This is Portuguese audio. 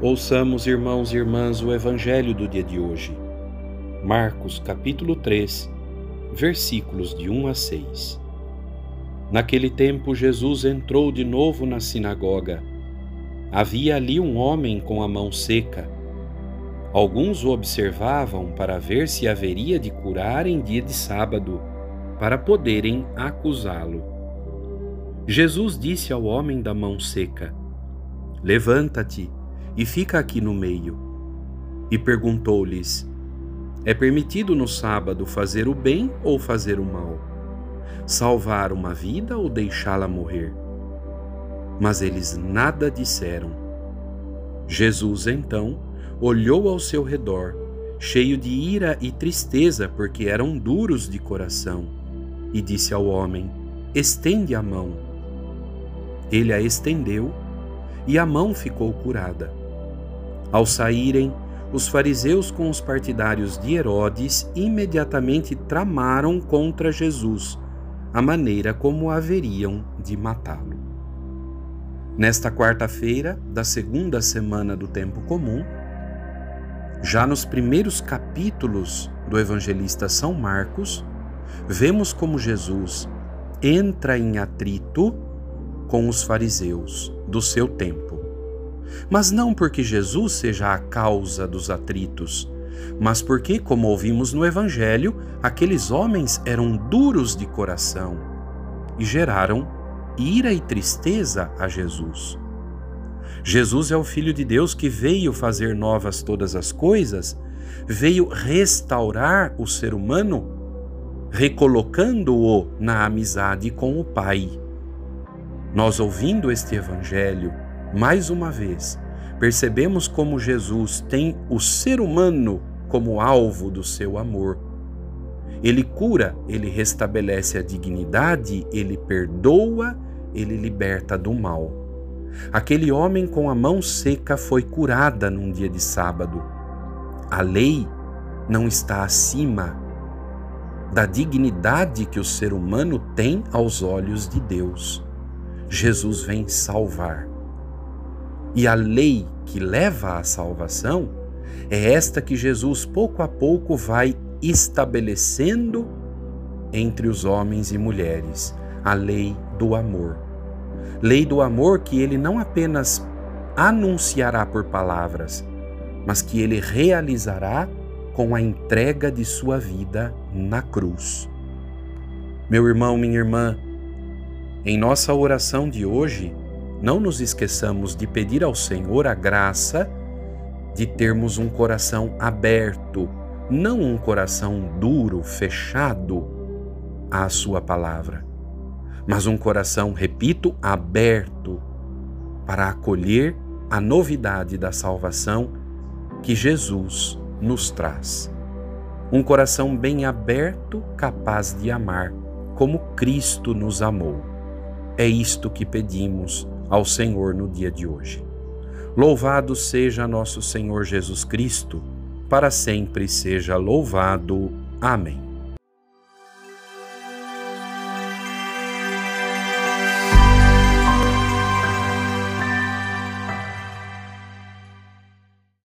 Ouçamos, irmãos e irmãs, o evangelho do dia de hoje. Marcos, capítulo 3, versículos de 1 a 6. Naquele tempo, Jesus entrou de novo na sinagoga. Havia ali um homem com a mão seca. Alguns o observavam para ver se haveria de curar em dia de sábado, para poderem acusá-lo. Jesus disse ao homem da mão seca: Levanta-te e fica aqui no meio. E perguntou-lhes: É permitido no sábado fazer o bem ou fazer o mal? Salvar uma vida ou deixá-la morrer? Mas eles nada disseram. Jesus então olhou ao seu redor, cheio de ira e tristeza, porque eram duros de coração, e disse ao homem: Estende a mão. Ele a estendeu e a mão ficou curada. Ao saírem, os fariseus com os partidários de Herodes imediatamente tramaram contra Jesus a maneira como haveriam de matá-lo. Nesta quarta-feira da segunda semana do tempo comum, já nos primeiros capítulos do evangelista São Marcos, vemos como Jesus entra em atrito com os fariseus do seu tempo mas não porque Jesus seja a causa dos atritos, mas porque, como ouvimos no Evangelho, aqueles homens eram duros de coração e geraram ira e tristeza a Jesus. Jesus é o Filho de Deus que veio fazer novas todas as coisas, veio restaurar o ser humano, recolocando-o na amizade com o Pai. Nós ouvindo este Evangelho, mais uma vez, percebemos como Jesus tem o ser humano como alvo do seu amor. Ele cura, ele restabelece a dignidade, ele perdoa, ele liberta do mal. Aquele homem com a mão seca foi curada num dia de sábado. A lei não está acima da dignidade que o ser humano tem aos olhos de Deus. Jesus vem salvar. E a lei que leva à salvação é esta que Jesus pouco a pouco vai estabelecendo entre os homens e mulheres, a lei do amor. Lei do amor que ele não apenas anunciará por palavras, mas que ele realizará com a entrega de sua vida na cruz. Meu irmão, minha irmã, em nossa oração de hoje, não nos esqueçamos de pedir ao Senhor a graça de termos um coração aberto, não um coração duro, fechado à Sua palavra, mas um coração, repito, aberto para acolher a novidade da salvação que Jesus nos traz. Um coração bem aberto, capaz de amar, como Cristo nos amou. É isto que pedimos ao Senhor no dia de hoje. Louvado seja nosso Senhor Jesus Cristo, para sempre seja louvado. Amém.